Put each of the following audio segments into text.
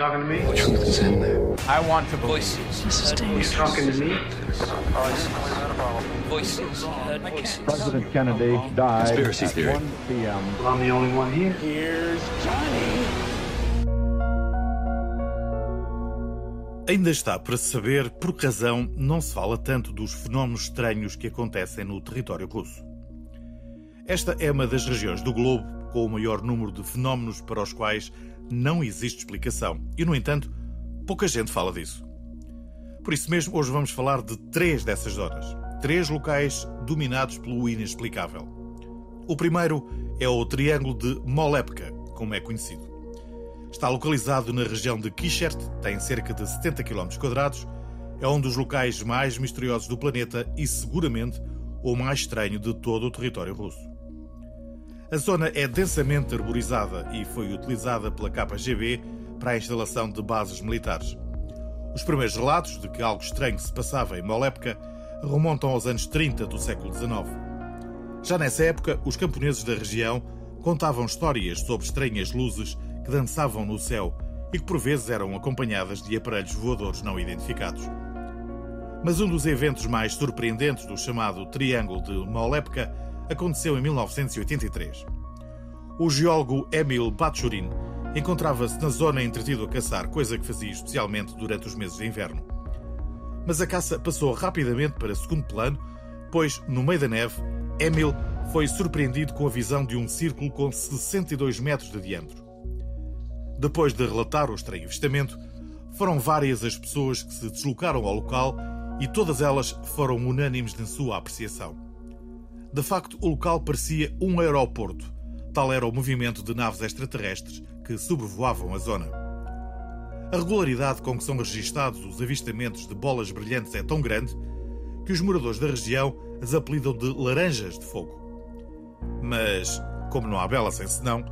talking to me? The truth is in there. I want to voices. You talking to me? Voices. Voices. President Kennedy died Conspiracy at theory. 1 p.m. Well, I'm the only one here. Here's Johnny. Ainda está para saber por que razão não se fala tanto dos fenómenos estranhos que acontecem no território russo. Esta é uma das regiões do globo com o maior número de fenómenos para os quais não existe explicação e, no entanto, pouca gente fala disso. Por isso mesmo, hoje vamos falar de três dessas zonas. Três locais dominados pelo inexplicável. O primeiro é o Triângulo de Molepka, como é conhecido. Está localizado na região de Kishert, tem cerca de 70 km, é um dos locais mais misteriosos do planeta e seguramente o mais estranho de todo o território russo. A zona é densamente arborizada e foi utilizada pela KGB para a instalação de bases militares. Os primeiros relatos de que algo estranho se passava em Molepka remontam aos anos 30 do século XIX. Já nessa época, os camponeses da região contavam histórias sobre estranhas luzes que dançavam no céu e que por vezes eram acompanhadas de aparelhos voadores não identificados. Mas um dos eventos mais surpreendentes do chamado Triângulo de Molepka aconteceu em 1983. O geólogo Emil Bachurin encontrava-se na zona entretido a caçar, coisa que fazia especialmente durante os meses de inverno. Mas a caça passou rapidamente para segundo plano, pois, no meio da neve, Emil foi surpreendido com a visão de um círculo com 62 metros de diâmetro. Depois de relatar o estranho avistamento, foram várias as pessoas que se deslocaram ao local e todas elas foram unânimes na sua apreciação. De facto, o local parecia um aeroporto, tal era o movimento de naves extraterrestres que sobrevoavam a zona. A regularidade com que são registados os avistamentos de bolas brilhantes é tão grande que os moradores da região as apelidam de laranjas de fogo. Mas, como não há bela sem senão,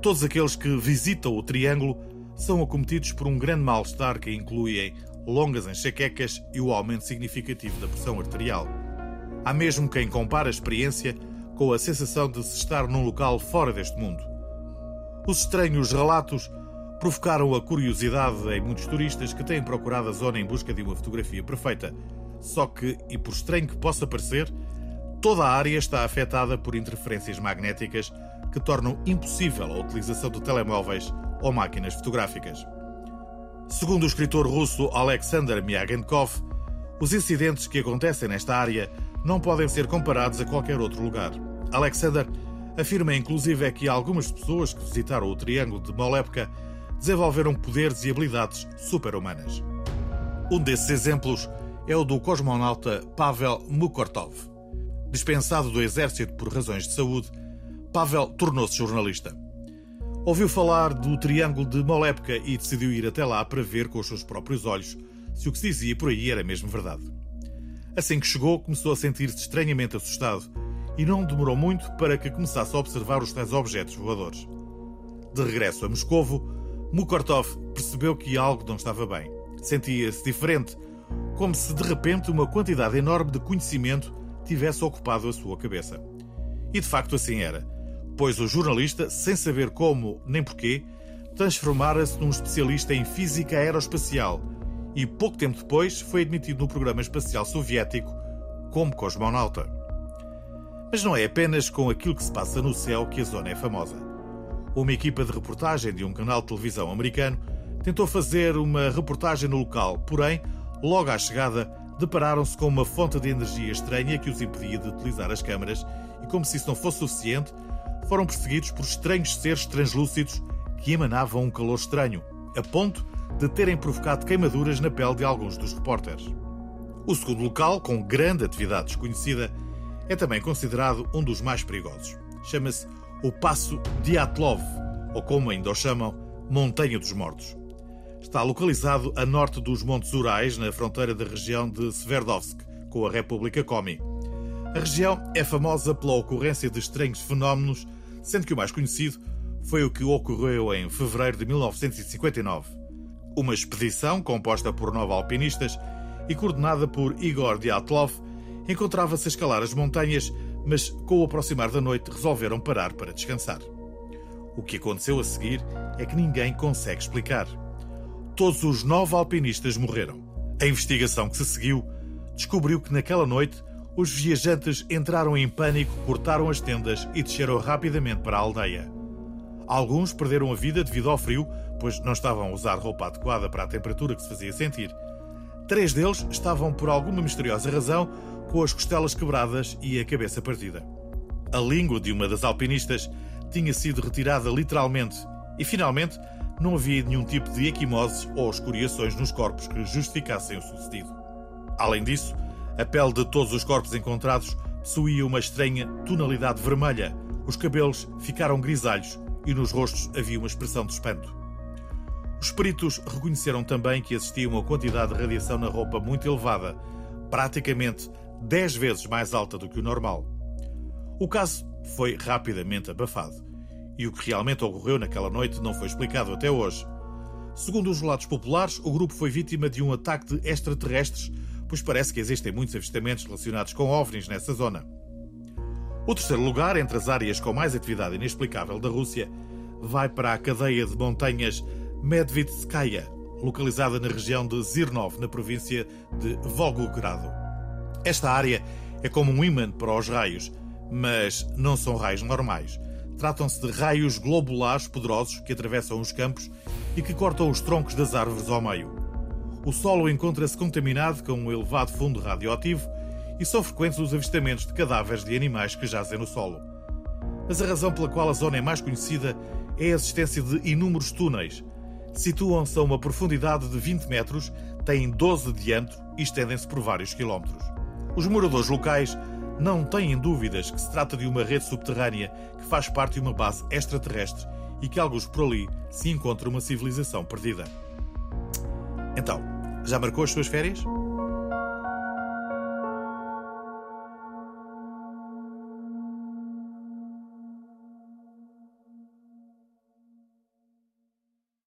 todos aqueles que visitam o Triângulo são acometidos por um grande mal-estar que incluem longas enxaquecas e o aumento significativo da pressão arterial. Há mesmo quem compara a experiência com a sensação de se estar num local fora deste mundo. Os estranhos relatos provocaram a curiosidade em muitos turistas que têm procurado a zona em busca de uma fotografia perfeita. Só que, e por estranho que possa parecer, toda a área está afetada por interferências magnéticas que tornam impossível a utilização de telemóveis ou máquinas fotográficas. Segundo o escritor russo Alexander Miagenkov, os incidentes que acontecem nesta área não podem ser comparados a qualquer outro lugar. Alexander afirma inclusive é que algumas pessoas que visitaram o Triângulo de Molepka desenvolveram poderes e habilidades super-humanas. Um desses exemplos é o do cosmonauta Pavel Mukortov. Dispensado do exército por razões de saúde, Pavel tornou-se jornalista. Ouviu falar do Triângulo de Molepka e decidiu ir até lá para ver com os seus próprios olhos se o que se dizia por aí era mesmo verdade. Assim que chegou, começou a sentir-se estranhamente assustado e não demorou muito para que começasse a observar os tais objetos voadores. De regresso a Moscovo, Mukortov percebeu que algo não estava bem. Sentia-se diferente, como se de repente uma quantidade enorme de conhecimento tivesse ocupado a sua cabeça. E de facto assim era, pois o jornalista, sem saber como nem porquê, transformara-se num especialista em física aeroespacial e pouco tempo depois foi admitido no programa espacial soviético como cosmonauta. Mas não é apenas com aquilo que se passa no céu que a zona é famosa. Uma equipa de reportagem de um canal de televisão americano tentou fazer uma reportagem no local, porém, logo à chegada, depararam-se com uma fonte de energia estranha que os impedia de utilizar as câmaras e, como se isso não fosse suficiente, foram perseguidos por estranhos seres translúcidos que emanavam um calor estranho, a ponto de terem provocado queimaduras na pele de alguns dos repórteres. O segundo local, com grande atividade desconhecida, é também considerado um dos mais perigosos. Chama-se o Passo Diatlov, ou como ainda o chamam, Montanha dos Mortos. Está localizado a norte dos Montes Urais, na fronteira da região de Sverdlovsk, com a República Komi. A região é famosa pela ocorrência de estranhos fenómenos, sendo que o mais conhecido foi o que ocorreu em fevereiro de 1959. Uma expedição composta por nove alpinistas e coordenada por Igor Dyatlov encontrava-se a escalar as montanhas, mas com o aproximar da noite resolveram parar para descansar. O que aconteceu a seguir é que ninguém consegue explicar. todos os nove alpinistas morreram. A investigação que se seguiu descobriu que naquela noite os viajantes entraram em pânico, cortaram as tendas e desceram rapidamente para a aldeia. Alguns perderam a vida devido ao frio, pois não estavam a usar roupa adequada para a temperatura que se fazia sentir. Três deles estavam, por alguma misteriosa razão, com as costelas quebradas e a cabeça partida. A língua de uma das alpinistas tinha sido retirada literalmente e, finalmente, não havia nenhum tipo de equimoses ou escoriações nos corpos que justificassem o sucedido. Além disso, a pele de todos os corpos encontrados possuía uma estranha tonalidade vermelha, os cabelos ficaram grisalhos e nos rostos havia uma expressão de espanto. Os peritos reconheceram também que existia uma quantidade de radiação na roupa muito elevada, praticamente 10 vezes mais alta do que o normal. O caso foi rapidamente abafado e o que realmente ocorreu naquela noite não foi explicado até hoje. Segundo os relatos populares, o grupo foi vítima de um ataque de extraterrestres, pois parece que existem muitos avistamentos relacionados com ovnis nessa zona. O terceiro lugar, entre as áreas com mais atividade inexplicável da Rússia, vai para a cadeia de montanhas Medvedskaya, localizada na região de Zirnov, na província de Volgogrado. Esta área é como um ímã para os raios, mas não são raios normais. Tratam-se de raios globulares poderosos que atravessam os campos e que cortam os troncos das árvores ao meio. O solo encontra-se contaminado com um elevado fundo radioativo e são frequentes os avistamentos de cadáveres de animais que jazem no solo. Mas a razão pela qual a zona é mais conhecida é a existência de inúmeros túneis. Situam-se a uma profundidade de 20 metros, têm 12 de diâmetro e estendem-se por vários quilómetros. Os moradores locais não têm dúvidas que se trata de uma rede subterrânea que faz parte de uma base extraterrestre e que alguns por ali se encontra uma civilização perdida. Então, já marcou as suas férias?